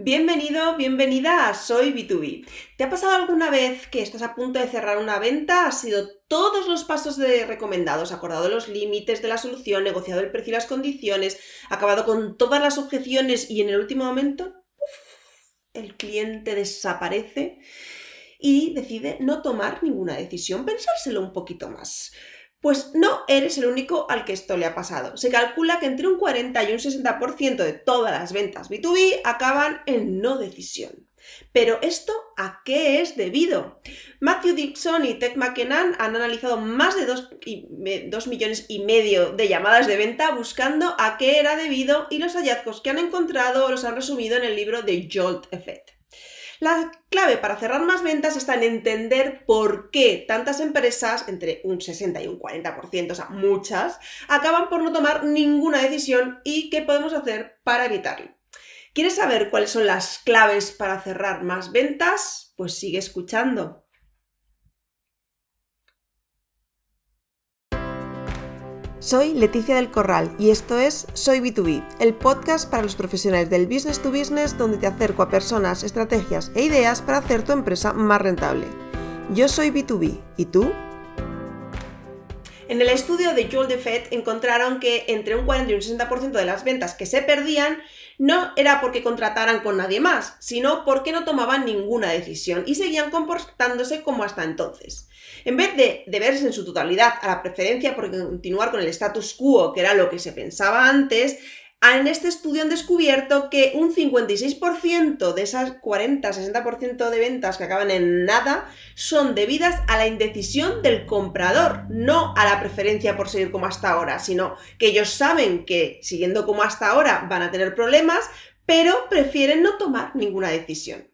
Bienvenido, bienvenida a Soy B2B. ¿Te ha pasado alguna vez que estás a punto de cerrar una venta? ¿Has sido todos los pasos de recomendados, acordado los límites de la solución, negociado el precio y las condiciones, acabado con todas las objeciones y en el último momento el cliente desaparece y decide no tomar ninguna decisión, pensárselo un poquito más? Pues no eres el único al que esto le ha pasado. Se calcula que entre un 40 y un 60% de todas las ventas B2B acaban en no decisión. Pero esto a qué es debido? Matthew Dixon y Ted McKinnon han analizado más de 2, millones y medio de llamadas de venta buscando a qué era debido y los hallazgos que han encontrado los han resumido en el libro The Jolt Effect. La clave para cerrar más ventas está en entender por qué tantas empresas, entre un 60 y un 40%, o sea, muchas, acaban por no tomar ninguna decisión y qué podemos hacer para evitarlo. ¿Quieres saber cuáles son las claves para cerrar más ventas? Pues sigue escuchando. Soy Leticia del Corral y esto es Soy B2B, el podcast para los profesionales del business to business donde te acerco a personas, estrategias e ideas para hacer tu empresa más rentable. Yo soy B2B, ¿y tú? En el estudio de Joel DeFed encontraron que entre un 40 y un 60% de las ventas que se perdían no era porque contrataran con nadie más, sino porque no tomaban ninguna decisión y seguían comportándose como hasta entonces. En vez de deberse en su totalidad a la preferencia por continuar con el status quo, que era lo que se pensaba antes, en este estudio han descubierto que un 56% de esas 40-60% de ventas que acaban en nada son debidas a la indecisión del comprador, no a la preferencia por seguir como hasta ahora, sino que ellos saben que siguiendo como hasta ahora van a tener problemas, pero prefieren no tomar ninguna decisión.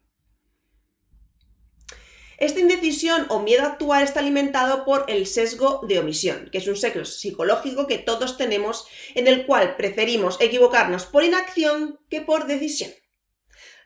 Esta indecisión o miedo a actuar está alimentado por el sesgo de omisión, que es un sesgo psicológico que todos tenemos en el cual preferimos equivocarnos por inacción que por decisión.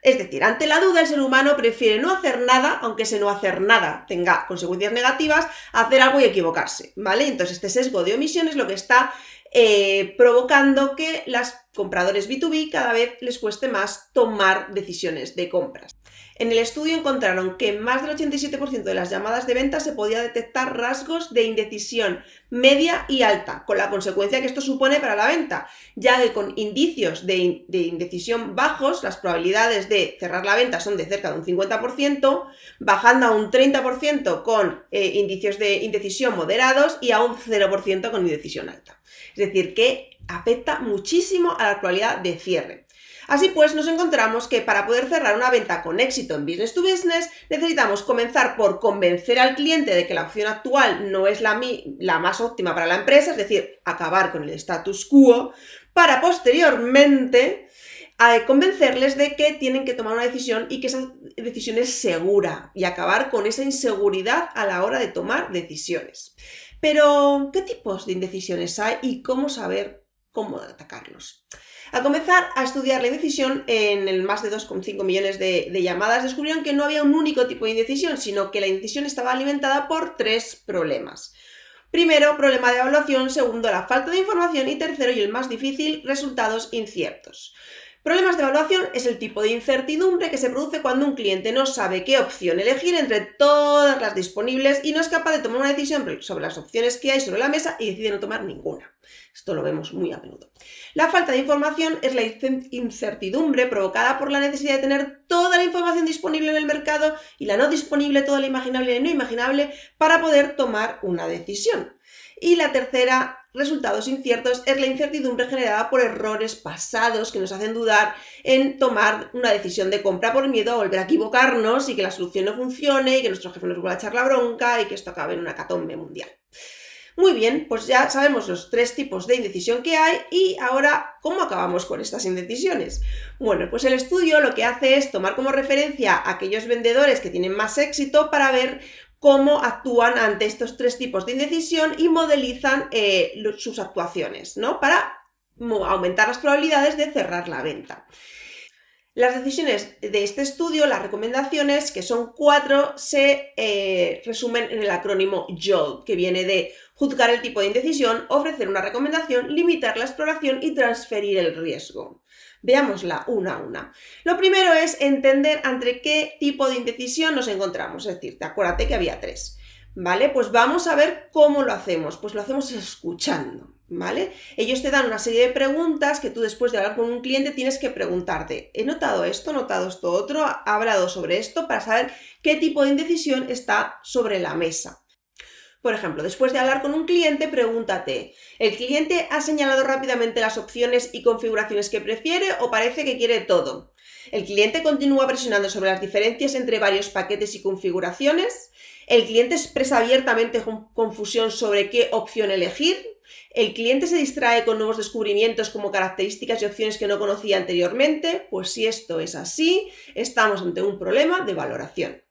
Es decir, ante la duda el ser humano prefiere no hacer nada, aunque ese no hacer nada tenga consecuencias negativas, hacer algo y equivocarse, ¿vale? Entonces este sesgo de omisión es lo que está eh, provocando que los compradores B2B cada vez les cueste más tomar decisiones de compras. En el estudio encontraron que más del 87% de las llamadas de venta se podía detectar rasgos de indecisión media y alta, con la consecuencia que esto supone para la venta, ya que con indicios de, indecisión bajos, las probabilidades de cerrar la venta son de cerca de un 50%, bajando a un 30% con eh, indicios de indecisión moderados y a un 0% con indecisión alta. Es decir, que afecta muchísimo a la probabilidad de cierre. Así pues, nos encontramos que para poder cerrar una venta con éxito en business to business, necesitamos comenzar por convencer al cliente de que la opción actual no es la, la más óptima para la empresa, es decir, acabar con el status quo, para posteriormente eh, convencerles de que tienen que tomar una decisión y que esa decisión es segura y acabar con esa inseguridad a la hora de tomar decisiones. Pero, ¿qué tipos de indecisiones hay y cómo saber cómo atacarlos? Al comenzar a estudiar la indecisión en el más de 2,5 millones de, llamadas, descubrieron que no había un único tipo de indecisión, sino que la indecisión estaba alimentada por tres problemas. Primero, problema de evaluación, segundo, la falta de información y tercero, y el más difícil, resultados inciertos. Problemas de evaluación es el tipo de incertidumbre que se produce cuando un cliente no sabe qué opción elegir entre todas las disponibles y no es capaz de tomar una decisión sobre las opciones que hay sobre la mesa y decide no tomar ninguna. Esto lo vemos muy a menudo. La falta de información es la incertidumbre provocada por la necesidad de tener toda la información disponible en el mercado y la no disponible, toda la imaginable y no imaginable, para poder tomar una decisión. Y la tercera, resultados inciertos, es la incertidumbre generada por errores pasados que nos hacen dudar en tomar una decisión de compra por miedo a volver a equivocarnos y que la solución no funcione y que nuestro jefe nos vuelva a echar la bronca y que esto acabe en una catombe mundial. Muy bien, pues ya sabemos los tres tipos de indecisión que hay y ahora, ¿cómo acabamos con estas indecisiones? Bueno, pues el estudio lo que hace es tomar como referencia a aquellos vendedores que tienen más éxito para ver cómo actúan ante estos tres tipos de indecisión y modelizan eh, sus actuaciones, ¿no? Para aumentar las probabilidades de cerrar la venta. Las decisiones de este estudio, las recomendaciones, que son cuatro, se eh, resumen en el acrónimo JOLT, que viene de juzgar el tipo de indecisión, ofrecer una recomendación, limitar la exploración y transferir el riesgo. Veámosla una a una. Lo primero es entender ante qué tipo de indecisión nos encontramos. Es decir, acuérdate que había tres. ¿Vale? Pues vamos a ver cómo lo hacemos. Pues lo hacemos escuchando. ¿Vale? Ellos te dan una serie de preguntas que tú después de hablar con un cliente tienes que preguntarte, ¿he notado esto? ¿He notado esto otro? ¿Ha hablado sobre esto? Para saber qué tipo de indecisión está sobre la mesa. Por ejemplo, después de hablar con un cliente, pregúntate, ¿el cliente ha señalado rápidamente las opciones y configuraciones que prefiere o parece que quiere todo? ¿El cliente continúa presionando sobre las diferencias entre varios paquetes y configuraciones? ¿El cliente expresa abiertamente confusión sobre qué opción elegir? ¿El cliente se distrae con nuevos descubrimientos como características y opciones que no conocía anteriormente? Pues si esto es así, estamos ante un problema de valoración.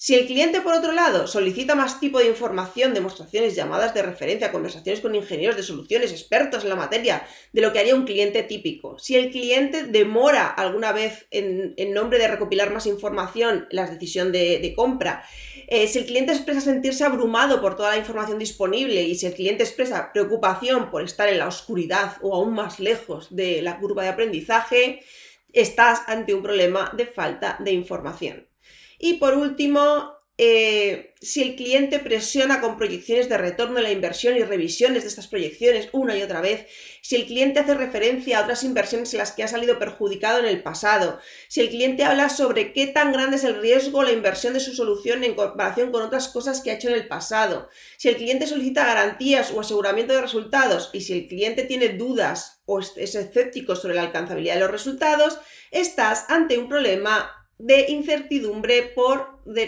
Si el cliente, por otro lado, solicita más tipo de información, demostraciones, llamadas de referencia, conversaciones con ingenieros de soluciones, expertos en la materia, de lo que haría un cliente típico, si el cliente demora alguna vez en, nombre de recopilar más información la decisión de, compra, eh, si el cliente expresa sentirse abrumado por toda la información disponible y si el cliente expresa preocupación por estar en la oscuridad o aún más lejos de la curva de aprendizaje, estás ante un problema de falta de información. Y por último, eh, si el cliente presiona con proyecciones de retorno de la inversión y revisiones de estas proyecciones una y otra vez, si el cliente hace referencia a otras inversiones en las que ha salido perjudicado en el pasado, si el cliente habla sobre qué tan grande es el riesgo o la inversión de su solución en comparación con otras cosas que ha hecho en el pasado, si el cliente solicita garantías o aseguramiento de resultados y si el cliente tiene dudas o es escéptico sobre la alcanzabilidad de los resultados, estás ante un problema de incertidumbre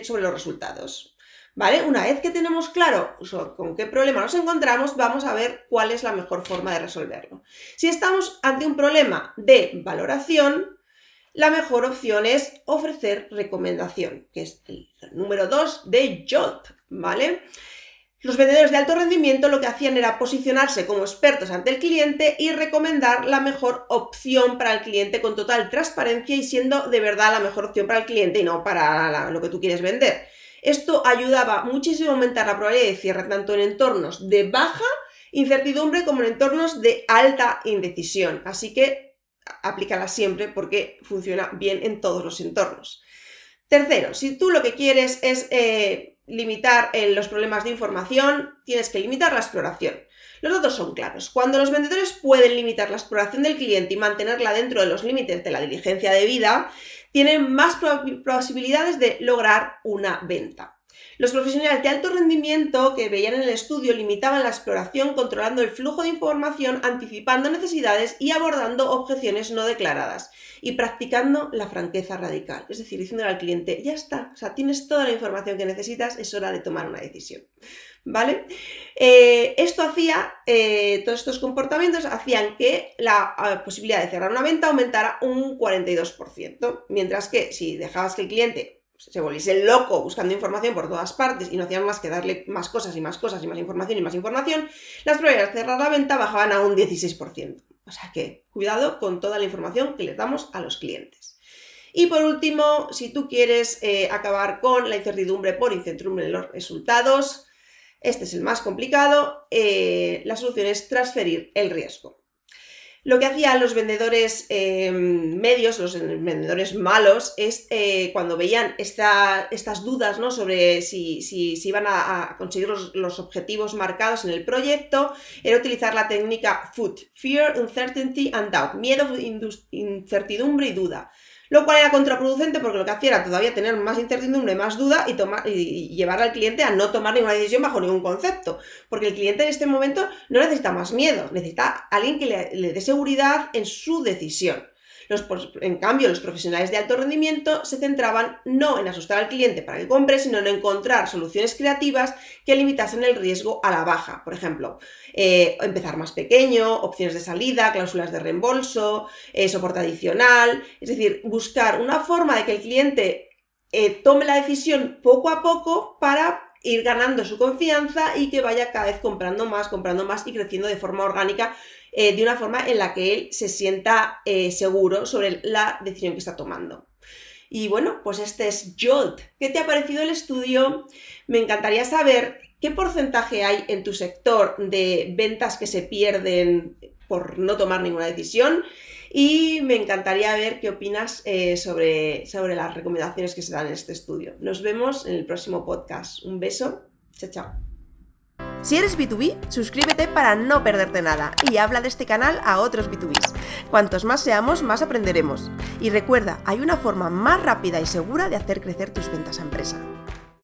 sobre los resultados. ¿Vale? Una vez que tenemos claro con qué problema nos encontramos, vamos a ver cuál es la mejor forma de resolverlo. Si estamos ante un problema de valoración, la mejor opción es ofrecer recomendación, que es el número 2 de JOLT, ¿vale? Los vendedores de alto rendimiento lo que hacían era posicionarse como expertos ante el cliente y recomendar la mejor opción para el cliente con total transparencia y siendo de verdad la mejor opción para el cliente y no para lo que tú quieres vender. Esto ayudaba muchísimo a aumentar la probabilidad de cierre tanto en entornos de baja incertidumbre como en entornos de alta indecisión. Así que aplícala siempre porque funciona bien en todos los entornos. Tercero, si tú lo que quieres es eh, limitar eh, los problemas de información, tienes que limitar la exploración. Los datos son claros. Cuando los vendedores pueden limitar la exploración del cliente y mantenerla dentro de los límites de la diligencia de vida, tienen más posibilidades de lograr una venta. Los profesionales de alto rendimiento que veían en el estudio limitaban la exploración controlando el flujo de información, anticipando necesidades y abordando objeciones no declaradas y practicando la franqueza radical, es decir, diciéndole al cliente, ya está, o sea, tienes toda la información que necesitas, es hora de tomar una decisión. ¿Vale? Eh, esto hacía, eh, todos estos comportamientos hacían que la eh, posibilidad de cerrar una venta aumentara un 42%, mientras que si dejabas que el cliente se volviese loco buscando información por todas partes y no hacían más que darle más cosas y más cosas y más información y más información, las probabilidades de cerrar la venta bajaban a un 16%. O sea que cuidado con toda la información que le damos a los clientes. Y por último, si tú quieres eh, acabar con la incertidumbre por incertidumbre en los resultados, este es el más complicado, eh, la solución es transferir el riesgo. Lo que hacían los vendedores eh, medios, los vendedores malos, es eh, cuando veían estas dudas ¿no? sobre si, si, iban a, conseguir los, objetivos marcados en el proyecto, era utilizar la técnica FUD, Fear, Uncertainty and Doubt, miedo, incertidumbre y duda lo cual era contraproducente porque lo que hacía era todavía tener más incertidumbre, más duda y, tomar, y llevar al cliente a no tomar ninguna decisión bajo ningún concepto. Porque el cliente en este momento no necesita más miedo, necesita alguien que le dé seguridad en su decisión en cambio, los profesionales de alto rendimiento se centraban no en asustar al cliente para que compre, sino en encontrar soluciones creativas que limitasen el riesgo a la baja. Por ejemplo, eh, empezar más pequeño, opciones de salida, cláusulas de reembolso, eh, soporte adicional, es decir, buscar una forma de que el cliente eh, tome la decisión poco a poco para ir ganando su confianza y que vaya cada vez comprando más, comprando más y creciendo de forma orgánica eh, de una forma en la que él se sienta eh, seguro sobre la decisión que está tomando. Y bueno, pues este es Jolt. ¿Qué te ha parecido el estudio? Me encantaría saber qué porcentaje hay en tu sector de ventas que se pierden por no tomar ninguna decisión y me encantaría ver qué opinas eh, sobre, sobre las recomendaciones que se dan en este estudio. Nos vemos en el próximo podcast. Un beso. Chao, chao. Si eres B2B, suscríbete para no perderte nada y habla de este canal a otros B2Bs. Cuantos más seamos, más aprenderemos. Y recuerda, hay una forma más rápida y segura de hacer crecer tus ventas a empresa.